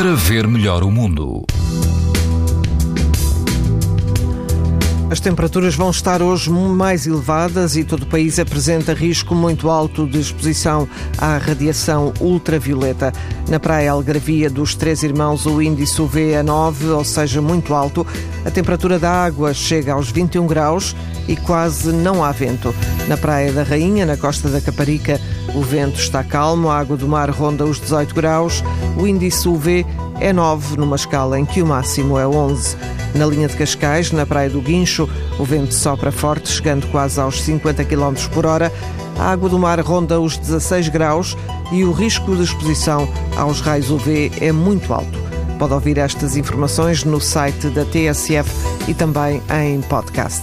para ver melhor o mundo. As temperaturas vão estar hoje mais elevadas e todo o país apresenta risco muito alto de exposição à radiação ultravioleta. Na praia Algravia dos Três Irmãos, o índice UV é 9, ou seja, muito alto. A temperatura da água chega aos 21 graus e quase não há vento. Na Praia da Rainha, na costa da Caparica, o vento está calmo, a água do mar ronda os 18 graus, o índice UV é 9, numa escala em que o máximo é 11. Na linha de Cascais, na Praia do Guincho, o vento sopra forte, chegando quase aos 50 km por hora. A água do mar ronda os 16 graus e o risco de exposição aos raios UV é muito alto. Pode ouvir estas informações no site da TSF e também em podcast.